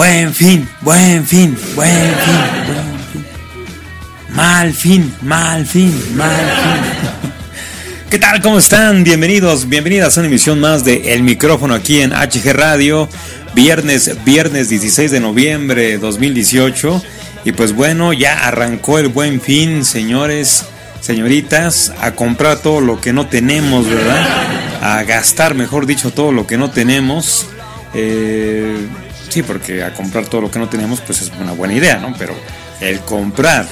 Fin, buen fin, buen fin, buen fin. Mal fin, mal fin, mal fin. ¿Qué tal? ¿Cómo están? Bienvenidos, bienvenidas a una emisión más de El Micrófono aquí en HG Radio. Viernes, viernes 16 de noviembre de 2018. Y pues bueno, ya arrancó el buen fin, señores, señoritas, a comprar todo lo que no tenemos, ¿verdad? A gastar, mejor dicho, todo lo que no tenemos. Eh, Sí, porque a comprar todo lo que no tenemos, pues es una buena idea, ¿no? Pero el comprar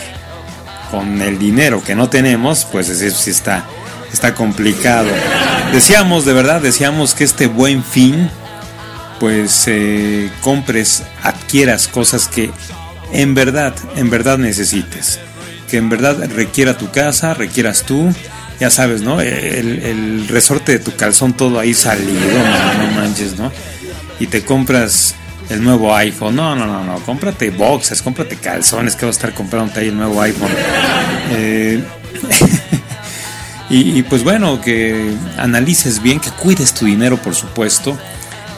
con el dinero que no tenemos, pues eso sí está, está complicado. Decíamos, de verdad, decíamos que este buen fin, pues eh, compres, adquieras cosas que en verdad, en verdad necesites. Que en verdad requiera tu casa, requieras tú. Ya sabes, ¿no? El, resorte de tu calzón todo ahí salido, no manches, ¿no? Y te compras el nuevo iPhone. No, no, no, no. Cómprate boxers, cómprate calzones, que vas a estar comprando ahí el nuevo iPhone. Eh, y, pues bueno, que analices bien, que cuides tu dinero, por supuesto.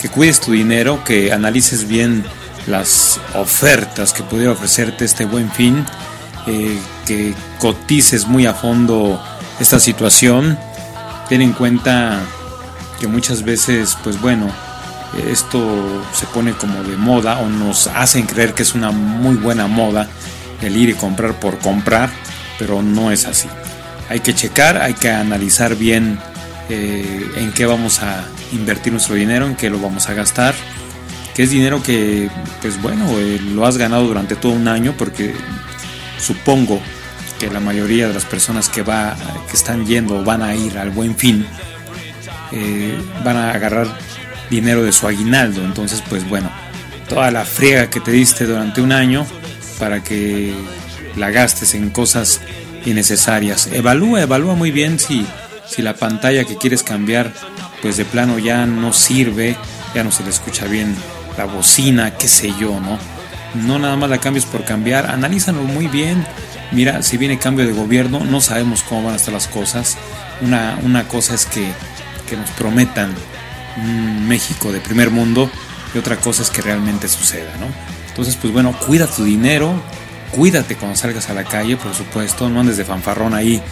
Que cuides tu dinero, que analices bien las ofertas que pudiera ofrecerte este buen fin. Eh, que cotices muy a fondo esta situación. Ten en cuenta que muchas veces, pues bueno, esto se pone como de moda o nos hacen creer que es una muy buena moda el ir y comprar por comprar, pero no es así. Hay que checar, hay que analizar bien eh, en qué vamos a invertir nuestro dinero, en qué lo vamos a gastar, que es dinero que, pues bueno, eh, lo has ganado durante todo un año, porque supongo que la mayoría de las personas que, va, que están yendo van a ir al buen fin, eh, van a agarrar dinero de su aguinaldo. Entonces, pues bueno, toda la friega que te diste durante un año para que la gastes en cosas innecesarias. Evalúa, evalúa muy bien si, si la pantalla que quieres cambiar, pues de plano ya no sirve, ya no se le escucha bien la bocina, qué sé yo, ¿no? No nada más la cambies por cambiar, analízalo muy bien. Mira, si viene cambio de gobierno, no sabemos cómo van a estar las cosas. Una, una cosa es que, que nos prometan México de primer mundo y otra cosa es que realmente suceda, ¿no? Entonces, pues bueno, cuida tu dinero, cuídate cuando salgas a la calle, por supuesto, no andes de fanfarrón ahí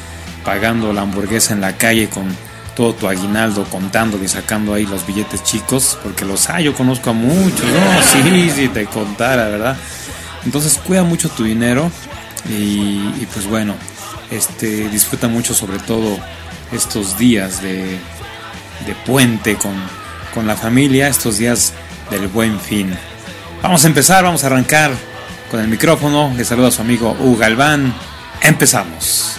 pagando la hamburguesa en la calle con todo tu aguinaldo contando y sacando ahí los billetes chicos, porque los hay, yo conozco a muchos, no, sí, sí, te contara, ¿verdad? Entonces cuida mucho tu dinero y, y pues bueno, este, disfruta mucho sobre todo estos días de, de puente con, con la familia, estos días del buen fin. Vamos a empezar, vamos a arrancar con el micrófono. Le saluda a su amigo Hugo Galván. Empezamos.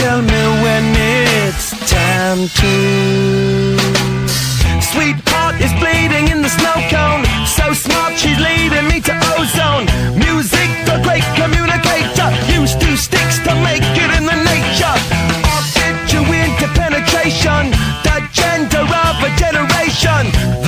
Tell me when it's time to. Sweetheart is bleeding in the snow cone. So smart she's leading me to ozone. Music the great communicator. Used two sticks to make it in the nature. I'll into penetration The gender of a generation.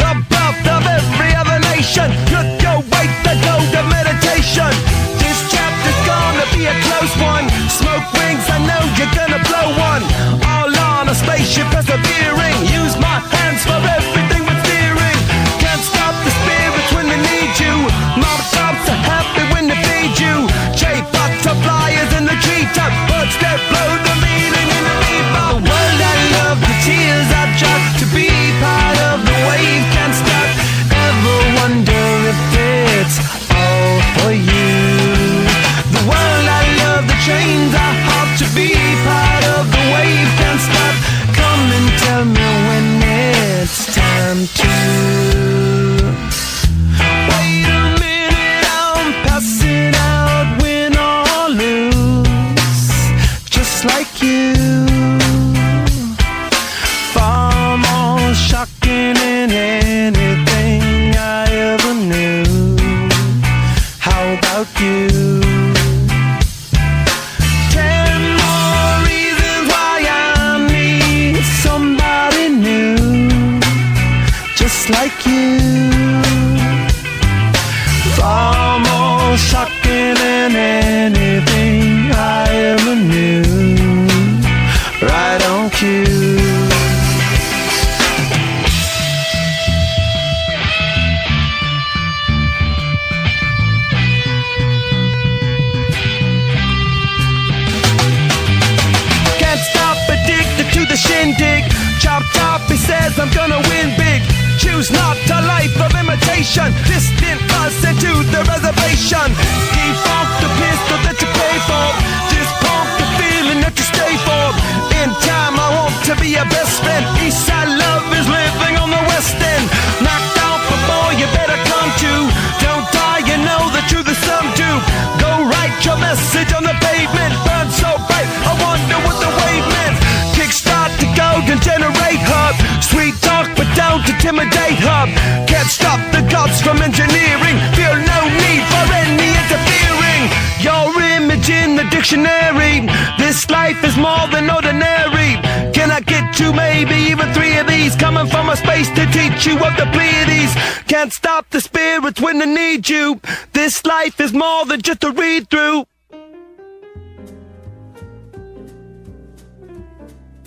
Intimidate hub. Can't stop the gods from engineering. Feel no need for any interfering. Your image in the dictionary. This life is more than ordinary. Can I get two, maybe even three of these? Coming from a space to teach you of the Pleiades. Can't stop the spirits when they need you. This life is more than just a read through.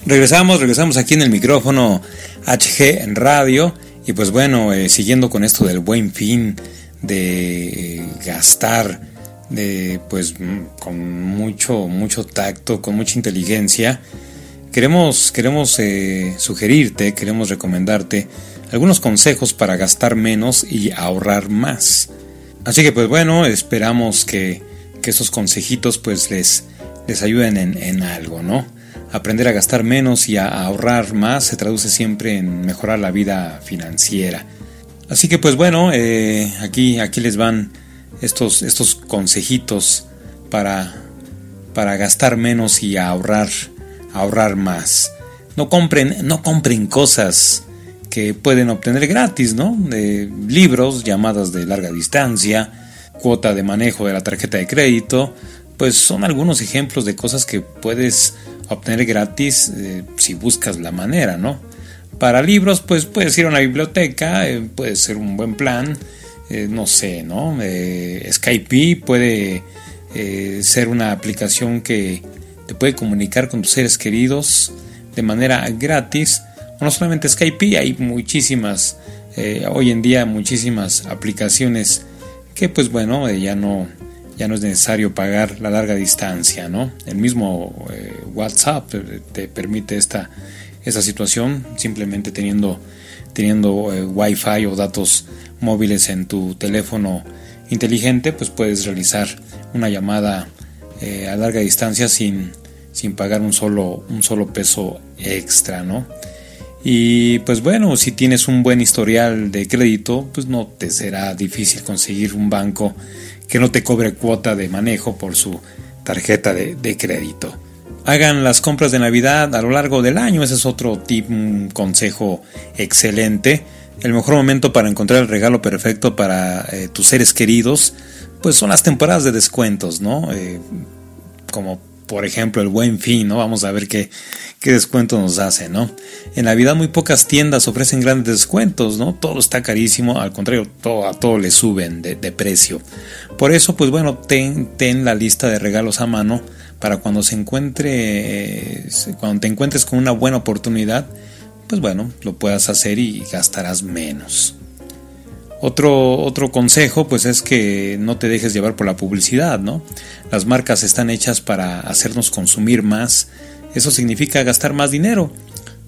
Regresamos, regresamos aquí en el micrófono HG en radio y pues bueno, eh, siguiendo con esto del buen fin, de gastar, de pues mm, con mucho, mucho tacto, con mucha inteligencia, queremos, queremos eh, sugerirte, queremos recomendarte algunos consejos para gastar menos y ahorrar más. Así que pues bueno, esperamos que, que esos consejitos pues les, les ayuden en, en algo, ¿no? Aprender a gastar menos y a ahorrar más se traduce siempre en mejorar la vida financiera. Así que pues bueno, eh, aquí, aquí les van estos, estos consejitos para, para gastar menos y ahorrar, ahorrar más. No compren, no compren cosas que pueden obtener gratis, ¿no? De libros, llamadas de larga distancia, cuota de manejo de la tarjeta de crédito, pues son algunos ejemplos de cosas que puedes obtener gratis eh, si buscas la manera, ¿no? Para libros, pues puedes ir a una biblioteca, eh, puede ser un buen plan, eh, no sé, ¿no? Skype puede ser una aplicación que te puede comunicar con tus seres queridos de manera gratis. O no solamente Skype, hay muchísimas, hoy en día muchísimas aplicaciones que pues bueno, ya no ya no es necesario pagar la larga distancia, ¿no? El mismo eh, WhatsApp te, te permite esta, esta situación simplemente teniendo, teniendo eh, Wi-Fi o datos móviles en tu teléfono inteligente, pues puedes realizar una llamada eh, a larga distancia sin, sin pagar un solo, un solo peso extra, ¿no? Y pues bueno, si tienes un buen historial de crédito, pues no te será difícil conseguir un banco que no te cobre cuota de manejo por su tarjeta de, de crédito. Hagan las compras de Navidad a lo largo del año, ese es otro tip, un consejo excelente. El mejor momento para encontrar el regalo perfecto para eh, tus seres queridos, pues son las temporadas de descuentos, ¿no? Eh, como por ejemplo, el buen fin, ¿no? Vamos a ver qué, qué descuento nos hace, ¿no? En Navidad muy pocas tiendas ofrecen grandes descuentos, ¿no? Todo está carísimo, al contrario, todo, a todo le suben de, precio. Por eso, pues bueno, ten, ten, la lista de regalos a mano para cuando se encuentre, cuando te encuentres con una buena oportunidad, pues bueno, lo puedas hacer y gastarás menos. Otro, otro consejo pues es que no te dejes llevar por la publicidad, ¿no? Las marcas están hechas para hacernos consumir más, eso significa gastar más dinero.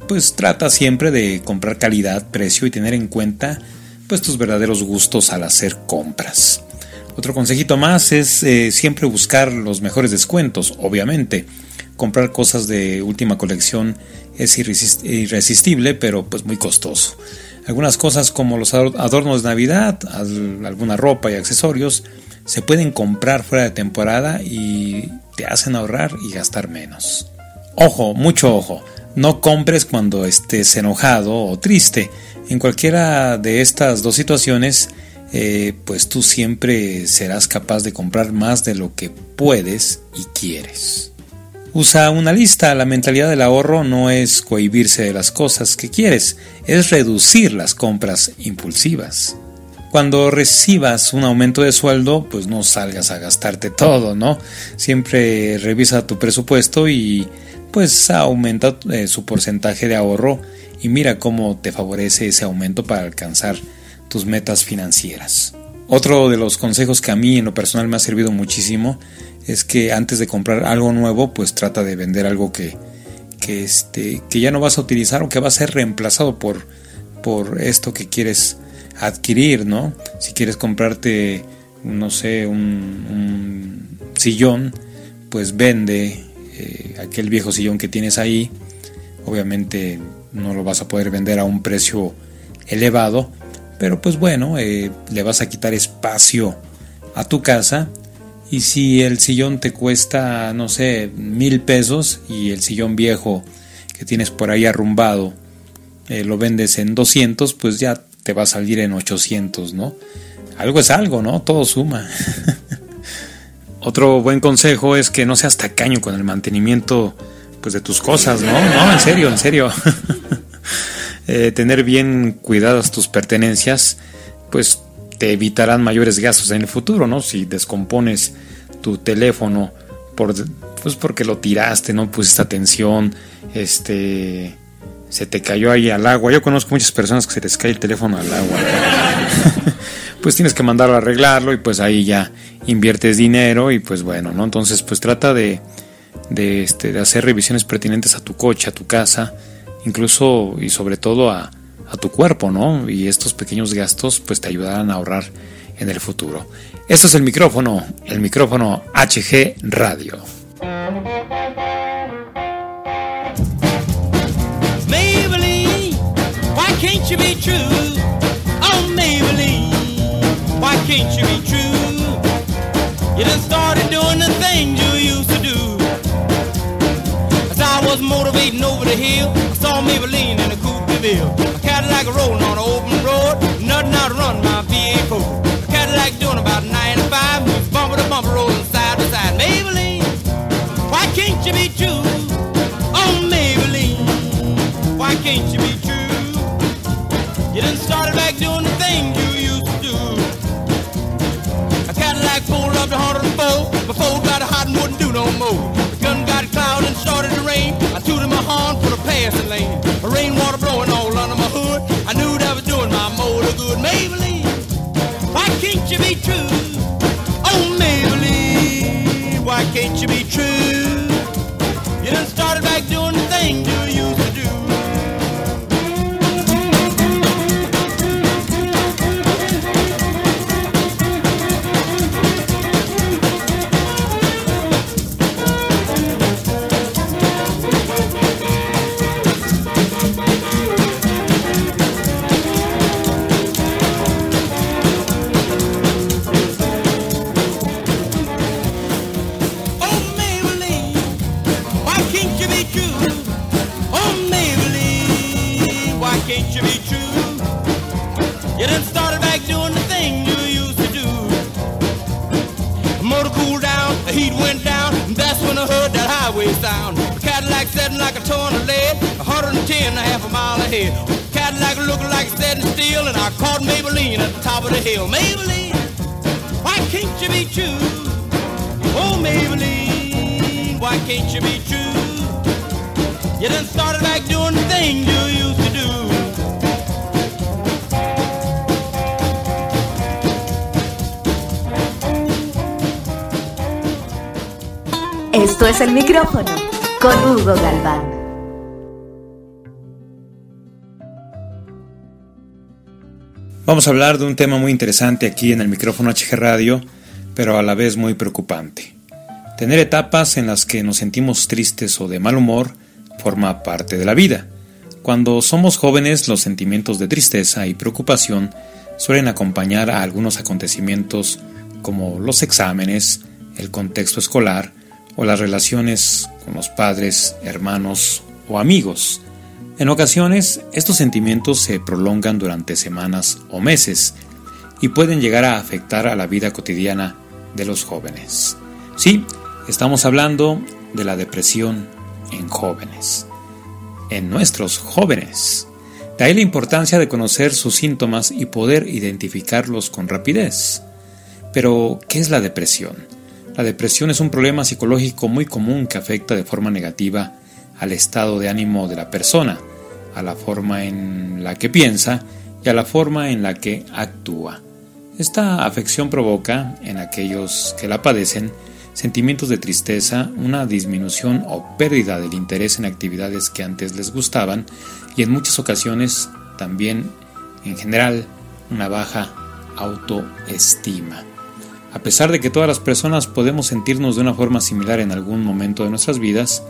Pues trata siempre de comprar calidad, precio y tener en cuenta pues tus verdaderos gustos al hacer compras. Otro consejito más es eh, siempre buscar los mejores descuentos, obviamente. Comprar cosas de última colección es irresistible, pero pues muy costoso. Algunas cosas como los adornos de Navidad, alguna ropa y accesorios se pueden comprar fuera de temporada y te hacen ahorrar y gastar menos. Ojo, mucho ojo, no compres cuando estés enojado o triste. En cualquiera de estas dos situaciones, eh, pues tú siempre serás capaz de comprar más de lo que puedes y quieres. Usa una lista. La mentalidad del ahorro no es cohibirse de las cosas que quieres, es reducir las compras impulsivas. Cuando recibas un aumento de sueldo, pues no salgas a gastarte todo, ¿no? Siempre revisa tu presupuesto y pues aumenta eh, su porcentaje de ahorro y mira cómo te favorece ese aumento para alcanzar tus metas financieras. Otro de los consejos que a mí en lo personal me ha servido muchísimo es que antes de comprar algo nuevo, pues trata de vender algo que, que, este, que ya no vas a utilizar o que va a ser reemplazado por, por esto que quieres adquirir, ¿no? Si quieres comprarte, no sé, un, sillón, pues vende eh, aquel viejo sillón que tienes ahí. Obviamente no lo vas a poder vender a un precio elevado, pero pues bueno, eh, le vas a quitar espacio a tu casa y si el sillón te cuesta, no sé, mil pesos y el sillón viejo que tienes por ahí arrumbado eh, lo vendes en 200, pues ya te va a salir en 800, ¿no? Algo es algo, ¿no? Todo suma. Otro buen consejo es que no seas tacaño con el mantenimiento pues de tus cosas, ¿no? No, en serio, en serio. Eh, tener bien cuidadas tus pertenencias, pues te evitarán mayores gastos en el futuro, ¿no? Si descompones tu teléfono pues porque lo tiraste, no pusiste atención, este, se te cayó ahí al agua. Yo conozco muchas personas que se les cae el teléfono al agua. pues tienes que mandarlo a arreglarlo y pues ahí ya inviertes dinero y pues bueno, ¿no? Entonces pues trata de, de, este, de hacer revisiones pertinentes a tu coche, a tu casa, incluso y sobre todo a, a tu cuerpo, ¿no? Y estos pequeños gastos pues te ayudarán a ahorrar en el futuro. Esto es el micrófono, el micrófono HG Radio. Oh can't you be true? You started doing the things you was motivating over the hill, I saw Maybelline in a coupe de ville. A Cadillac rolling on an open road, nothing out to run my V8 Cadillac doing about 95, moves bumper to bumper, rolling side to side. Maybelline, why can't you be true? Oh, Maybelline, why can't you be true? You done started back doing the things you used to do. A Cadillac pulled up to 104, before got hot and wouldn't do no more. I tooted my horn for the passing lane. Rainwater blowing all under my hood. I knew that was doing my motor good. Maybelline. Why can't you be true? Oh, Maybelline, why can't you be true? Micrófono con Hugo Galván. Vamos a hablar de un tema muy interesante aquí en el micrófono HG Radio, pero a la vez muy preocupante. Tener etapas en las que nos sentimos tristes o de mal humor forma parte de la vida. Cuando somos jóvenes, los sentimientos de tristeza y preocupación suelen acompañar a algunos acontecimientos como los exámenes, el contexto escolar, o las relaciones con los padres, hermanos o amigos. En ocasiones, estos sentimientos se prolongan durante semanas o meses y pueden llegar a afectar a la vida cotidiana de los jóvenes. Sí, estamos hablando de la depresión en jóvenes, en nuestros jóvenes. De ahí la importancia de conocer sus síntomas y poder identificarlos con rapidez. Pero, ¿qué es la depresión? La depresión es un problema psicológico muy común que afecta de forma negativa al estado de ánimo de la persona, a la forma en la que piensa y a la forma en la que actúa. Esta afección provoca, en aquellos que la padecen, sentimientos de tristeza, una disminución o pérdida del interés en actividades que antes les gustaban y en muchas ocasiones también, en general, una baja autoestima. A pesar de que todas las personas podemos sentirnos de una forma similar en algún momento de nuestras vidas,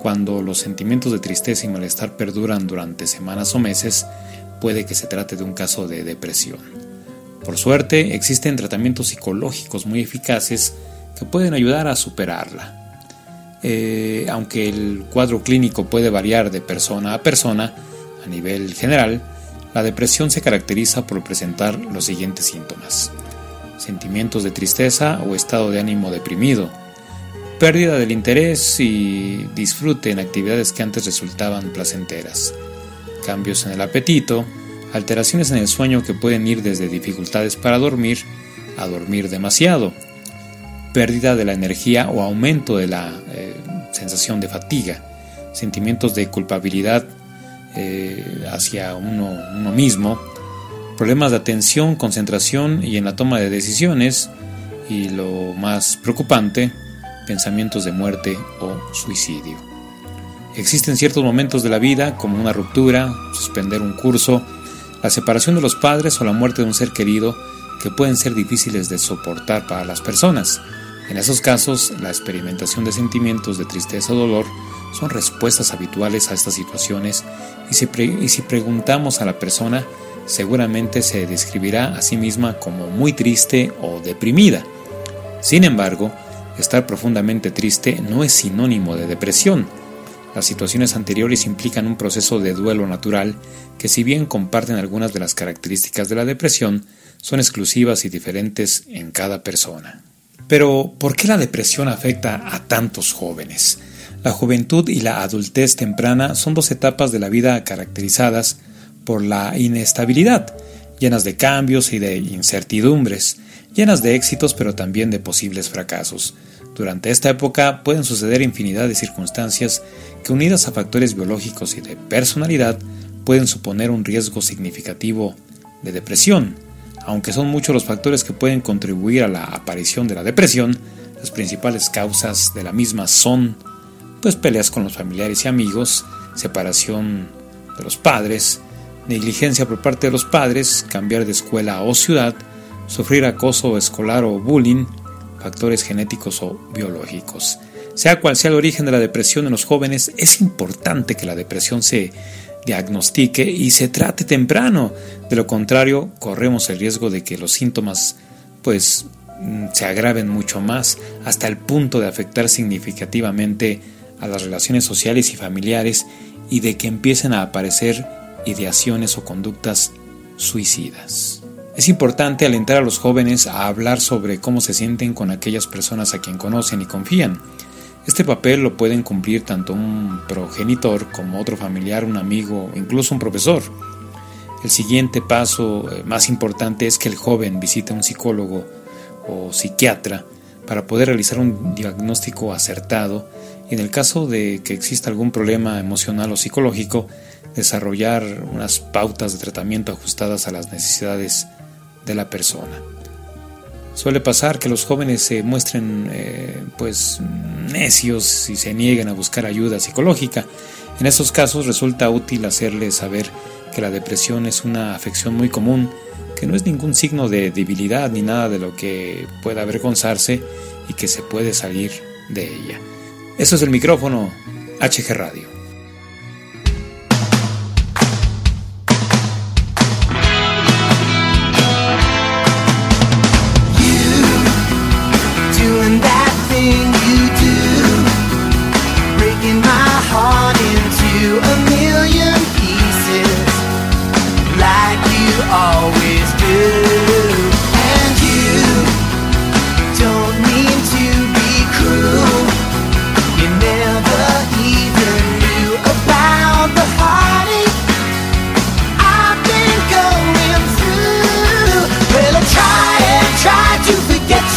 cuando los sentimientos de tristeza y malestar perduran durante semanas o meses, puede que se trate de un caso de depresión. Por suerte, existen tratamientos psicológicos muy eficaces que pueden ayudar a superarla. Eh, aunque el cuadro clínico puede variar de persona a persona, a nivel general, la depresión se caracteriza por presentar los siguientes síntomas sentimientos de tristeza o estado de ánimo deprimido, pérdida del interés y disfrute en actividades que antes resultaban placenteras, cambios en el apetito, alteraciones en el sueño que pueden ir desde dificultades para dormir a dormir demasiado, pérdida de la energía o aumento de la eh, sensación de fatiga, sentimientos de culpabilidad eh, hacia uno, uno mismo, problemas de atención, concentración y en la toma de decisiones y lo más preocupante, pensamientos de muerte o suicidio. Existen ciertos momentos de la vida, como una ruptura, suspender un curso, la separación de los padres o la muerte de un ser querido, que pueden ser difíciles de soportar para las personas. En esos casos, la experimentación de sentimientos de tristeza o dolor son respuestas habituales a estas situaciones y si, y si preguntamos a la persona, seguramente se describirá a sí misma como muy triste o deprimida. Sin embargo, estar profundamente triste no es sinónimo de depresión. Las situaciones anteriores implican un proceso de duelo natural que si bien comparten algunas de las características de la depresión, son exclusivas y diferentes en cada persona. Pero, ¿por qué la depresión afecta a tantos jóvenes? La juventud y la adultez temprana son dos etapas de la vida caracterizadas por la inestabilidad, llenas de cambios y de incertidumbres, llenas de éxitos pero también de posibles fracasos. Durante esta época pueden suceder infinidad de circunstancias que unidas a factores biológicos y de personalidad pueden suponer un riesgo significativo de depresión. Aunque son muchos los factores que pueden contribuir a la aparición de la depresión, las principales causas de la misma son pues peleas con los familiares y amigos, separación de los padres, negligencia por parte de los padres, cambiar de escuela o ciudad, sufrir acoso escolar o bullying, factores genéticos o biológicos. Sea cual sea el origen de la depresión en los jóvenes, es importante que la depresión se diagnostique y se trate temprano. De lo contrario, corremos el riesgo de que los síntomas pues mm, se agraven mucho más hasta el punto de afectar significativamente a las relaciones sociales y familiares y de que empiecen a aparecer ideaciones o conductas suicidas. Es importante alentar a los jóvenes a hablar sobre cómo se sienten con aquellas personas a quien conocen y confían. Este papel lo pueden cumplir tanto un progenitor como otro familiar, un amigo, incluso un profesor. El siguiente paso eh, más importante es que el joven visite a un psicólogo o psiquiatra para poder realizar un diagnóstico acertado y en el caso de que exista algún problema emocional o psicológico, desarrollar unas pautas de tratamiento ajustadas a las necesidades de la persona. Suele pasar que los jóvenes se muestren eh, pues necios y se nieguen a buscar ayuda psicológica. En esos casos resulta útil hacerles saber que la depresión es una afección muy común, que no es ningún signo de debilidad ni nada de lo que pueda avergonzarse y que se puede salir de ella. Eso es el micrófono HG Radio.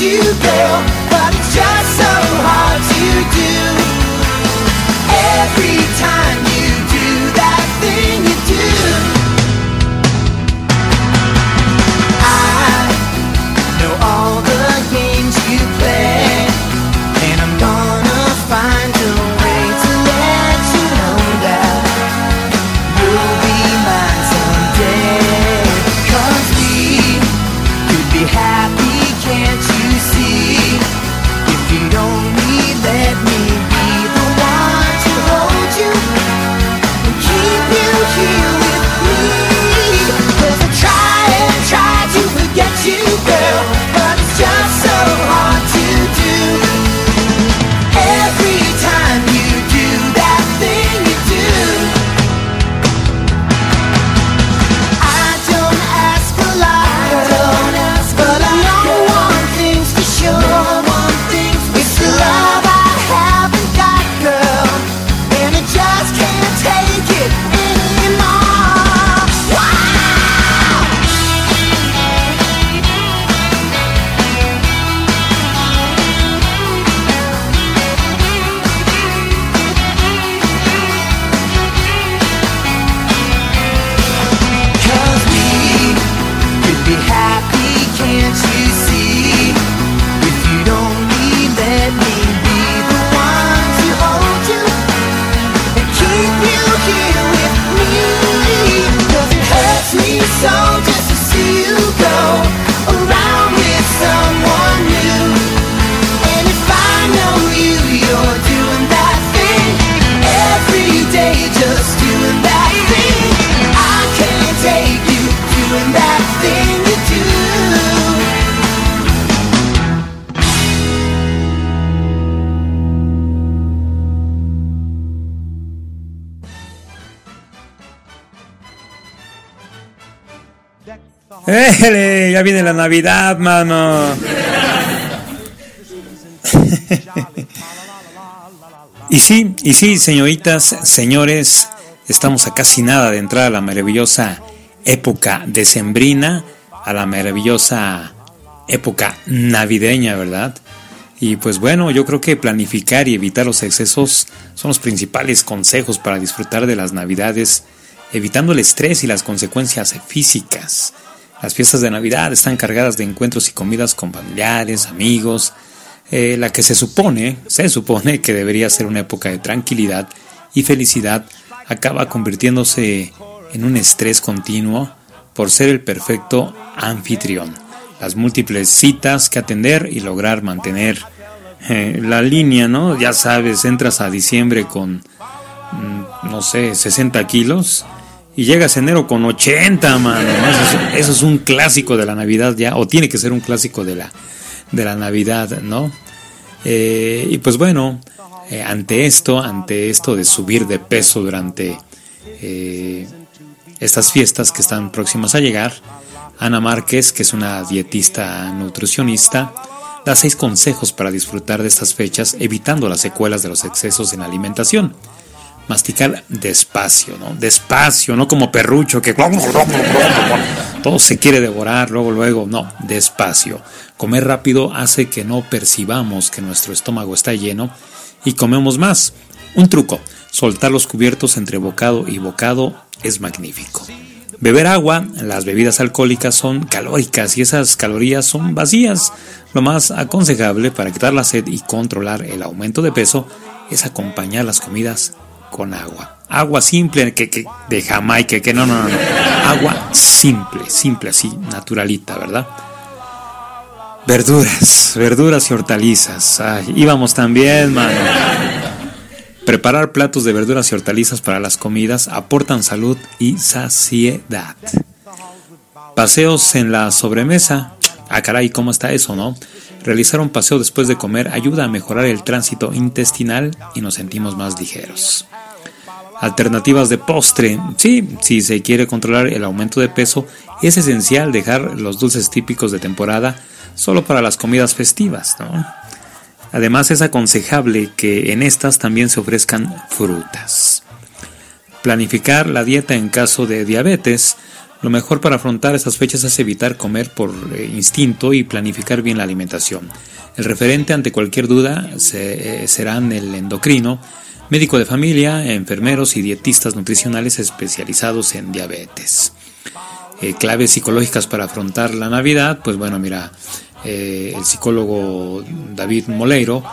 you, girl. Ya viene la Navidad, mano. y sí, y sí, señoritas, señores, estamos a casi nada de entrar a la maravillosa época decembrina, a la maravillosa época navideña, ¿verdad? Y pues bueno, yo creo que planificar y evitar los excesos son los principales consejos para disfrutar de las navidades, evitando el estrés y las consecuencias físicas. Las fiestas de Navidad están cargadas de encuentros y comidas con familiares, amigos, eh, la que se supone, se supone que debería ser una época de tranquilidad y felicidad, acaba convirtiéndose en un estrés continuo por ser el perfecto anfitrión. Las múltiples citas que atender y lograr mantener eh, la línea, ¿no? Ya sabes, entras a diciembre con, mm, no sé, 60 kilos y llegas enero con 80, mano. Eso, es, un clásico de la Navidad ya, o tiene que ser un clásico de la, de la Navidad, ¿no? Eh, y pues bueno, eh, ante esto, ante esto de subir de peso durante eh, estas fiestas que están próximas a llegar, Ana Márquez, que es una dietista nutricionista, da seis consejos para disfrutar de estas fechas evitando las secuelas de los excesos en alimentación. Masticar despacio, ¿no? Despacio, no como perrucho que todo se quiere devorar luego, luego. No, despacio. Comer rápido hace que no percibamos que nuestro estómago está lleno y comemos más. Un truco, soltar los cubiertos entre bocado y bocado es magnífico. Beber agua, las bebidas alcohólicas son calóricas y esas calorías son vacías. Lo más aconsejable para quitar la sed y controlar el aumento de peso es acompañar las comidas con agua. Agua simple, que, que de Jamaica, que no, no, no, no. Agua simple, simple así, naturalita, ¿verdad? Verduras, verduras y hortalizas. Ay, íbamos también, mano. Preparar platos de verduras y hortalizas para las comidas aportan salud y saciedad. Paseos en la sobremesa. Ah, caray, ¿cómo está eso, no? Realizar un paseo después de comer ayuda a mejorar el tránsito intestinal y nos sentimos más ligeros. Alternativas de postre. Sí, si se quiere controlar el aumento de peso, es esencial dejar los dulces típicos de temporada solo para las comidas festivas. Además es aconsejable que en estas también se ofrezcan frutas. Planificar la dieta en caso de diabetes. Lo mejor para afrontar estas fechas es evitar comer por eh, instinto y planificar bien la alimentación. El referente ante cualquier duda se, eh, serán el endocrino, médico de familia, enfermeros y dietistas nutricionales especializados en diabetes. Eh, claves psicológicas para afrontar la Navidad, pues bueno, mira, eh, el psicólogo David Moleiro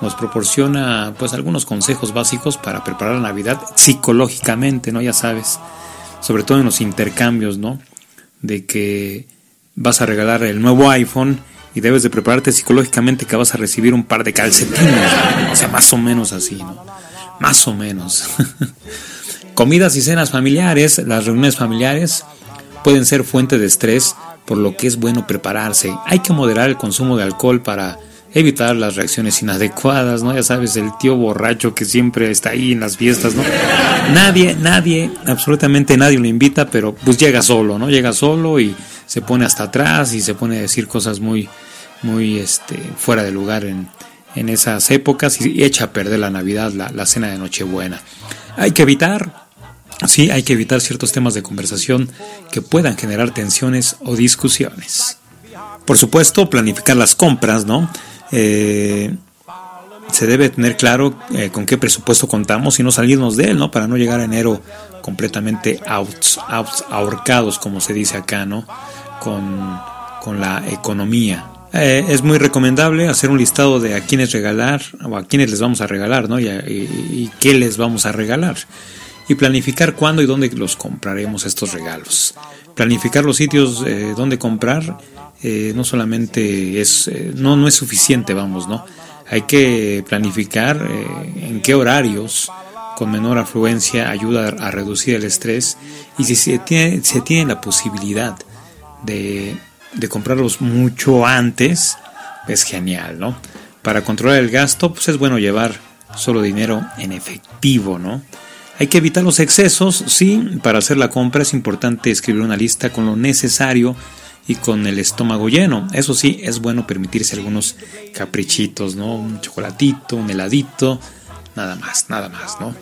nos proporciona pues algunos consejos básicos para preparar la Navidad psicológicamente, ¿no? Ya sabes, sobre todo en los intercambios, ¿no? De que vas a regalar el nuevo iPhone y debes de prepararte psicológicamente que vas a recibir un par de calcetines, o sea, más o menos así, ¿no? Más o menos. Comidas y cenas familiares, las reuniones familiares pueden ser fuente de estrés por lo que es bueno prepararse. Hay que moderar el consumo de alcohol para evitar las reacciones inadecuadas, ¿no? Ya sabes, el tío borracho que siempre está ahí en las fiestas, ¿no? Nadie, nadie, absolutamente nadie lo invita, pero pues llega solo, ¿no? Llega solo y se pone hasta atrás y se pone a decir cosas muy, muy, este, fuera de lugar en, en esas épocas y echa a perder la Navidad, la, la cena de Nochebuena. Hay que evitar Sí, hay que evitar ciertos temas de conversación que puedan generar tensiones o discusiones. Por supuesto, planificar las compras, ¿no? Eh, se debe tener claro eh, con qué presupuesto contamos y no salirnos de él, ¿no? Para no llegar a enero completamente outs, outs, ahorcados, como se dice acá, ¿no? Con, con la economía. Eh, es muy recomendable hacer un listado de a quiénes regalar o a quiénes les vamos a regalar, ¿no? y, qué les vamos a regalar y planificar cuándo y dónde los compraremos estos regalos. Planificar los sitios eh, donde comprar eh, no solamente es, no, no es suficiente, vamos, ¿no? Hay que planificar en qué horarios con menor afluencia ayuda a reducir el estrés y si se tiene, se tiene la posibilidad de, de comprarlos mucho antes, es genial, ¿no? Para controlar el gasto, pues es bueno llevar solo dinero en efectivo, ¿no? Hay que evitar los excesos, sí, para hacer la compra es importante escribir una lista con lo necesario y con el estómago lleno. Eso sí, es bueno permitirse algunos caprichitos, ¿no? Un chocolatito, un heladito, nada más, nada más, ¿no?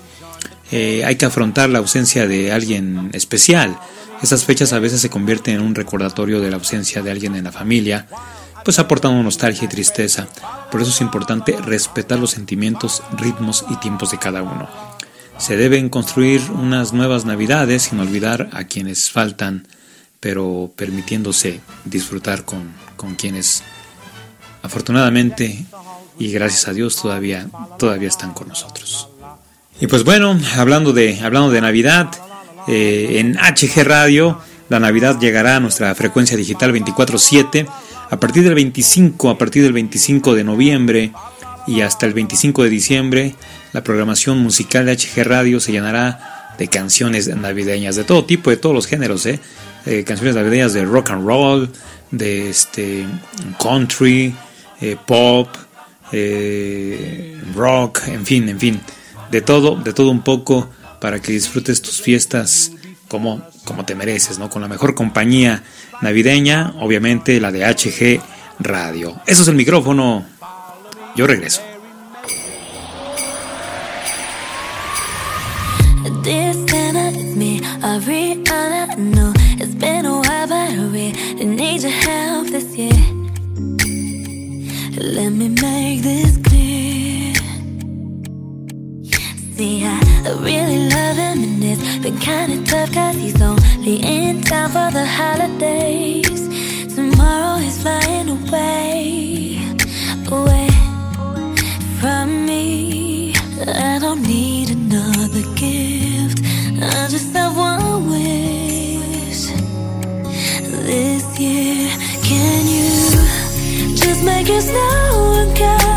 Eh, hay que afrontar la ausencia de alguien especial. Esas fechas a veces se convierten en un recordatorio de la ausencia de alguien en la familia, pues aportando nostalgia y tristeza. Por eso es importante respetar los sentimientos, ritmos y tiempos de cada uno. Se deben construir unas nuevas navidades sin olvidar a quienes faltan, pero permitiéndose disfrutar con, quienes afortunadamente y gracias a Dios todavía, todavía están con nosotros. Y pues bueno, hablando de, hablando de Navidad, eh, en HG Radio, la Navidad llegará a nuestra frecuencia digital 24-7 a partir del 25, a partir del 25 de noviembre y hasta el 25 de diciembre la programación musical de HG Radio se llenará de canciones navideñas de todo tipo, de todos los géneros, ¿eh? eh canciones navideñas de rock and roll, de este country, eh, pop, rock, en fin, en fin, de todo, de todo un poco para que disfrutes tus fiestas como, como te mereces, ¿no? Con la mejor compañía navideña, obviamente la de HG Radio. Eso es el micrófono. Yo regreso. See, I really love him, and it's been kinda tough, cause he's only in town for the holidays. Tomorrow he's flying away, away from me. I don't need another gift, I just have one wish this year. Can you just make it snow California?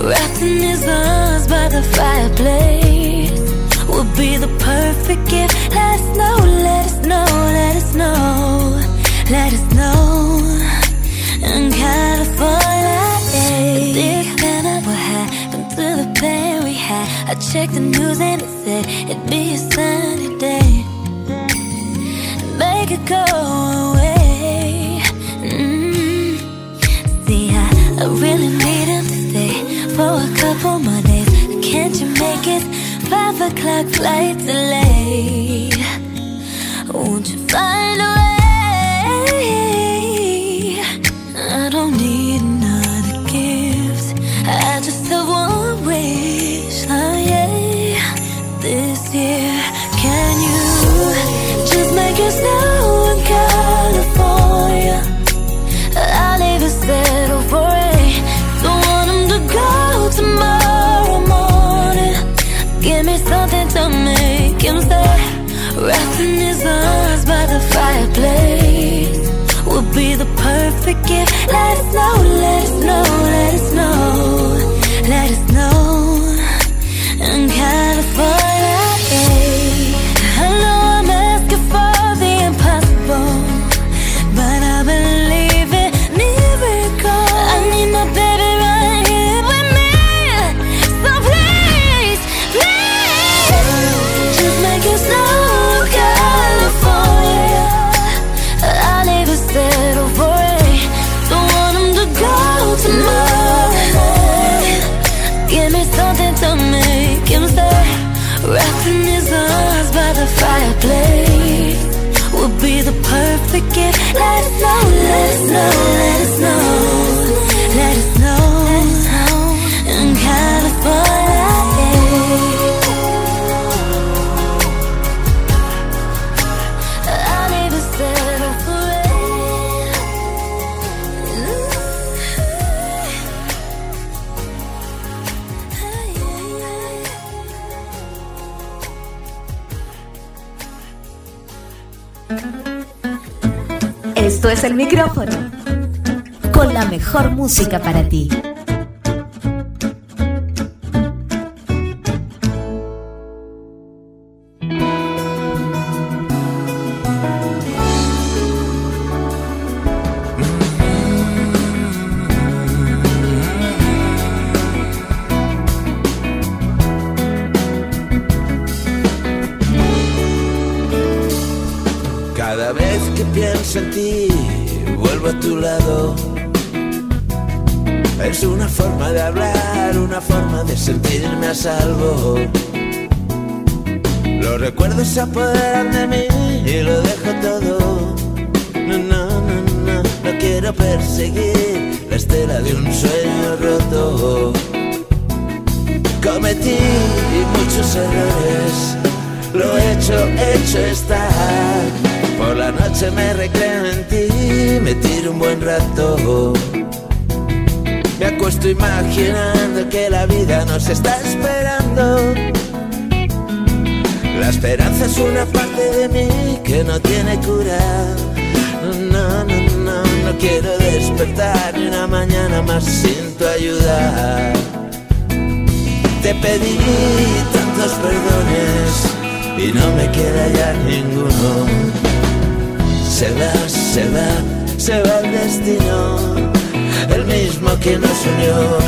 Wrapped in his arms by the fireplace would be the perfect gift. Let us know, let us know, let us know, let us know. In California, this Santa, what happened to the plan we had? I checked the news and it said it'd be a sunny day. Make it go five o'clock flight delay? Won't you find a way? Gift. Let us know, let us know, in his arms by the fireplace would be the perfect gift. Let us know, let us know, let us know, let us know. In California. Es el micrófono. Con la mejor música para ti. Los recuerdos se apoderan de mí y lo dejo todo. No, no, no, no, no quiero perseguir la estela de un sueño roto. Cometí muchos errores, lo hecho, hecho está. Por la noche me recreo en ti, me tiro un buen rato. Me acuesto imaginando que la vida nos está esperando. La esperanza es una parte de mí que no tiene cura. No, no, no, no quiero despertar ni una mañana más sin tu ayuda. Te pedí tantos perdones y no me queda ya ninguno. Se va, se va, se va el destino, el mismo que nos unió.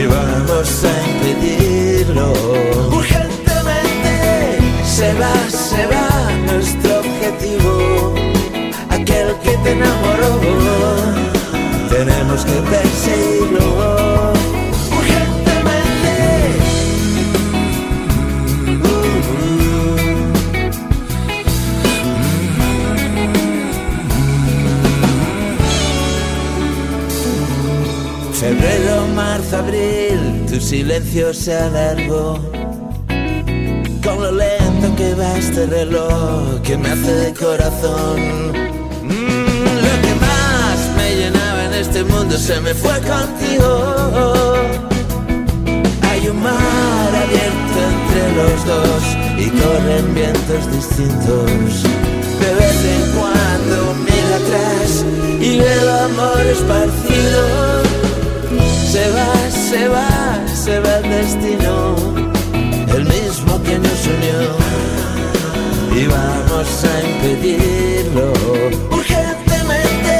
y vamos a impedirlo. Urgentemente se va, se va nuestro objetivo, aquel que te enamoró. Tenemos que perseguirlo. Febrero, marzo, abril, tu silencio se alargó. Con lo lento que va este reloj que me hace de corazón. Mm, lo que más me llenaba en este mundo se me fue contigo. Hay un mar abierto entre los dos y corren vientos distintos. De vez en cuando miro atrás y veo amor esparcido. Se va, se va, se va el destino, el mismo que nos unió. Y vamos a impedirlo urgentemente.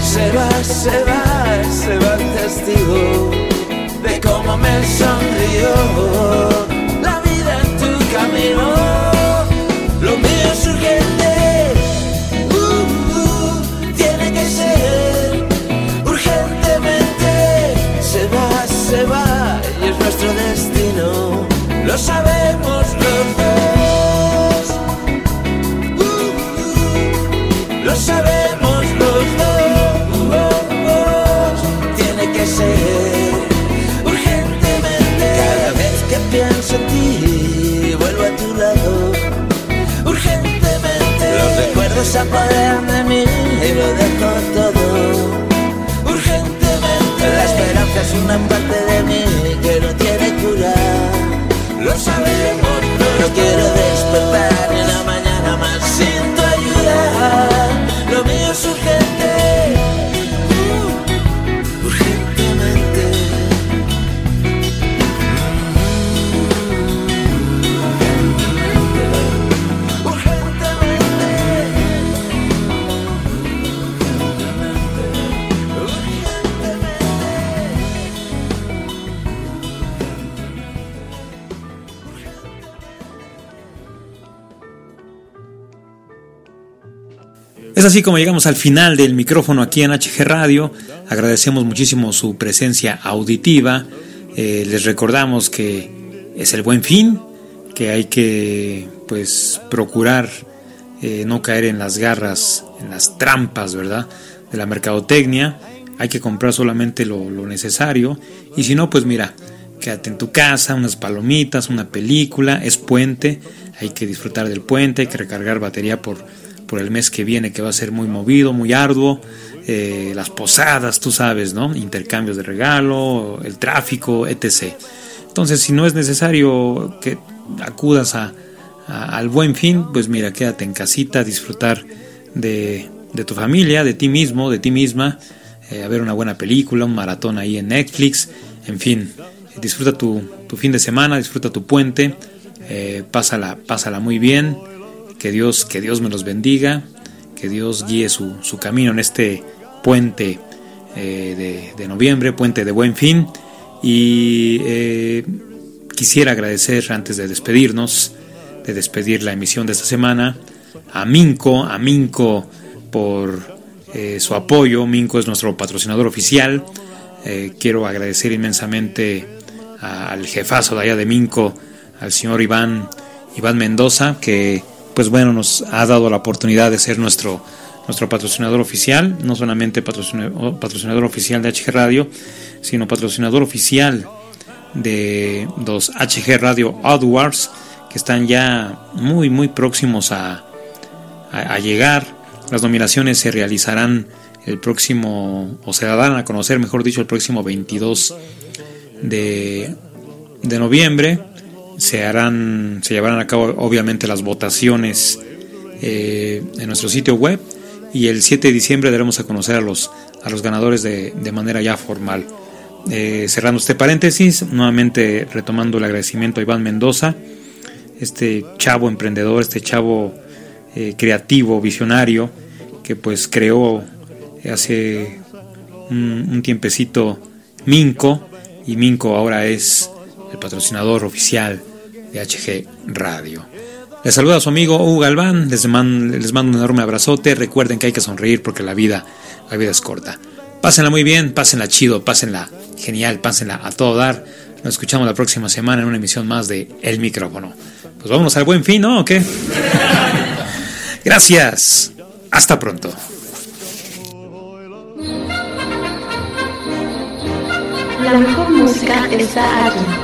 Se va, se va, se va el testigo de cómo me sonrió la vida en tu camino. Lo sabemos los dos. Uh, uh, lo sabemos los dos. Tiene que ser urgentemente. Cada vez que pienso en ti, vuelvo a tu lado. Urgentemente. Los recuerdos se apoderan de mí y lo dejo todo. Urgentemente. La esperanza es una parte sabemos. Así como llegamos al final del micrófono aquí en HG Radio. Agradecemos muchísimo su presencia auditiva. Eh, les recordamos que es el buen fin, que hay que pues procurar eh, no caer en las garras, en las trampas, ¿verdad? De la mercadotecnia. Hay que comprar solamente lo, lo necesario. Y si no, pues mira, quédate en tu casa, unas palomitas, una película, es puente, hay que disfrutar del puente, hay que recargar batería por, por el mes que viene, que va a ser muy movido, muy arduo, eh, las posadas, tú sabes, ¿no? Intercambios de regalo, el tráfico, etc. Entonces, si no es necesario que acudas a, a- al buen fin, pues mira, quédate en casita, disfrutar de, de tu familia, de ti mismo, de ti misma, eh, a ver una buena película, un maratón ahí en Netflix, en fin, disfruta tu, tu fin de semana, disfruta tu puente, eh, pásala, pásala muy bien, que Dios, que Dios me los bendiga, que Dios guíe su, su camino en este puente eh, de, de noviembre, puente de buen fin, y eh, quisiera agradecer antes de despedirnos, de despedir la emisión de esta semana, a Minco, a Minco por eh, su apoyo. Minco es nuestro patrocinador oficial. Quiero agradecer inmensamente al jefazo de allá de Minco, al señor Iván, Iván Mendoza, que pues bueno, nos ha dado la oportunidad de ser nuestro, nuestro patrocinador oficial, no solamente patrocinador, patrocinador oficial de HG Radio, sino patrocinador oficial de los HG Radio Awards, que están ya muy, muy próximos a, a, a llegar. Las nominaciones se realizarán el próximo, o se darán a conocer, mejor dicho, el próximo 22 de, de noviembre. Se harán, se llevarán a cabo obviamente las votaciones eh, en nuestro sitio web y el 7 de diciembre daremos a conocer a los, a los ganadores de, de manera ya formal. Eh, cerrando este paréntesis, nuevamente retomando el agradecimiento a Iván Mendoza, este chavo emprendedor, este chavo eh, creativo, visionario, que pues creó hace un, un tiempecito Minco, y Minco ahora es el patrocinador oficial de HG Radio. Les saluda a su amigo Hugo Galván, les, mando, un enorme abrazote, recuerden que hay que sonreír porque la vida, la vida es corta. Pásenla muy bien, pásenla chido, pásenla genial, pásenla a todo dar. Nos escuchamos la próxima semana en una emisión más de El Micrófono. Pues vámonos al buen fin, ¿no? ¿O qué? Gracias. Hasta pronto. La mejor música está aquí,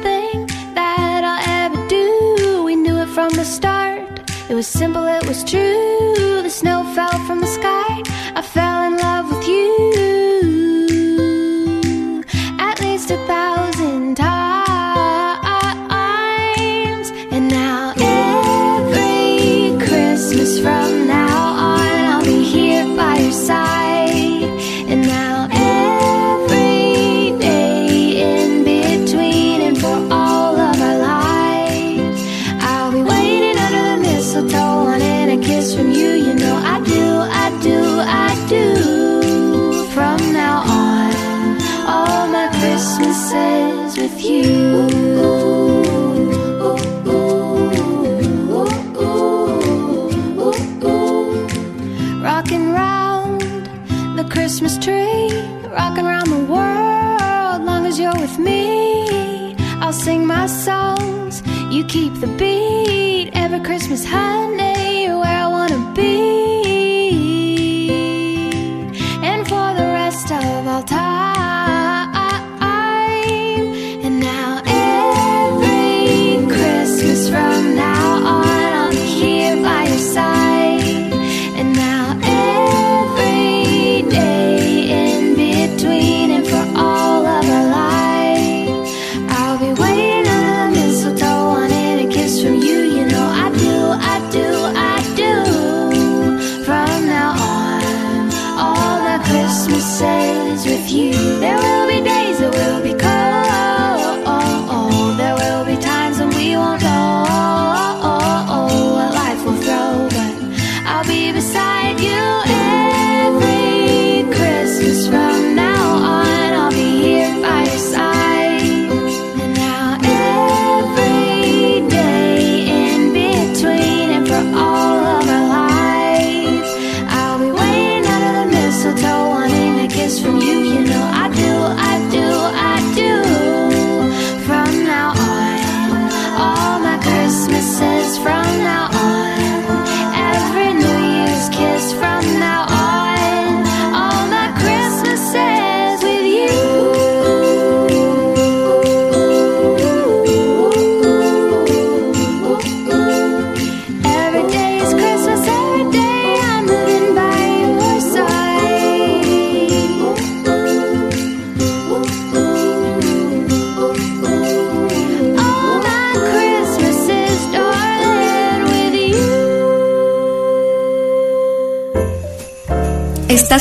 from the start. It was simple, it was true. The snow fell from the sky. I fell in love with you. At least a thousand. Radio. Estás